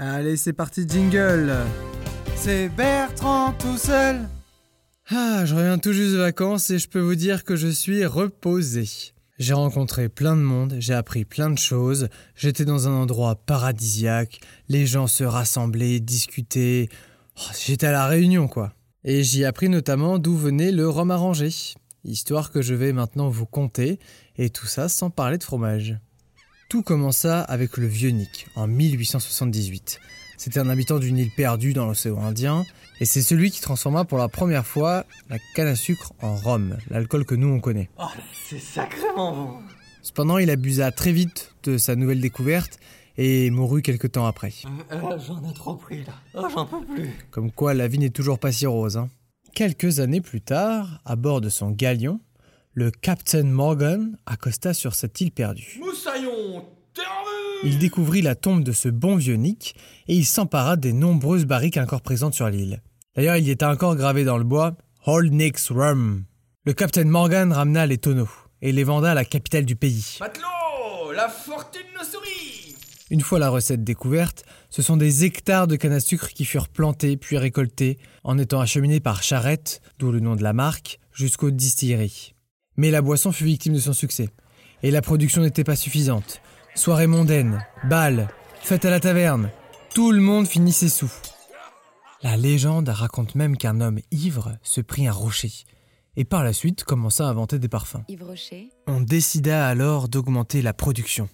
Allez, c'est parti, jingle C'est Bertrand tout seul. Ah, je reviens tout juste de vacances et je peux vous dire que je suis reposé. J'ai rencontré plein de monde, j'ai appris plein de choses, j'étais dans un endroit paradisiaque, les gens se rassemblaient, discutaient. Oh, j'étais à la réunion, quoi. Et j'y ai appris notamment d'où venait le rhum arrangé, histoire que je vais maintenant vous conter, et tout ça sans parler de fromage. Tout commença avec le vieux Nick, en 1878. C'était un habitant d'une île perdue dans l'océan Indien, et c'est celui qui transforma pour la première fois la canne à sucre en rhum, l'alcool que nous on connaît. Oh, c'est sacrément bon. Cependant, il abusa très vite de sa nouvelle découverte et mourut quelque temps après. Euh, euh, j'en ai trop pris là. Oh, j'en peux plus. Comme quoi, la vie n'est toujours pas si rose. hein. Quelques années plus tard, à bord de son galion, le Captain Morgan accosta sur cette île perdue. Moussaillon, Il découvrit la tombe de ce bon vieux Nick et il s'empara des nombreuses barriques encore présentes sur l'île. D'ailleurs, il y était encore gravé dans le bois Old Nick's Rum. Le Captain Morgan ramena les tonneaux et les venda à la capitale du pays. Matelot, la fortune nous sourit. Une fois la recette découverte, ce sont des hectares de canne à sucre qui furent plantés puis récoltés en étant acheminés par charrette, d'où le nom de la marque, jusqu'aux distilleries. Mais la boisson fut victime de son succès. Et la production n'était pas suffisante. Soirée mondaine, bal, fête à la taverne, tout le monde finit ses sous. La légende raconte même qu'un homme ivre se prit un rocher et par la suite commença à inventer des parfums. Yves Rocher, On décida alors d'augmenter la production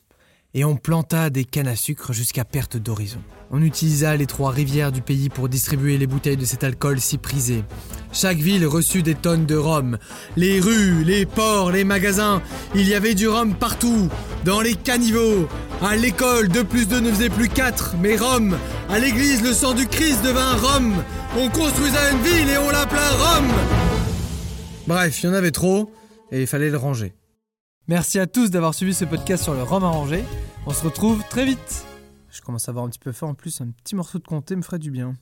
et on planta des cannes à sucre jusqu'à perte d'horizon. On utilisa les trois rivières du pays pour distribuer les bouteilles de cet alcool si prisé. Chaque ville reçut des tonnes de rhum. Les rues, les ports, les magasins, il y avait du rhum partout. Dans les caniveaux, à l'école, 2 plus 2 ne faisait plus 4, mais rhum. À l'église, le sang du Christ devint rhum. On construisa une ville et on l'appela Rome. Bref, il y en avait trop et il fallait le ranger. Merci à tous d'avoir suivi ce podcast sur le rhum arrangé. On se retrouve très vite. Je commence à avoir un petit peu faim en plus, un petit morceau de comté me ferait du bien.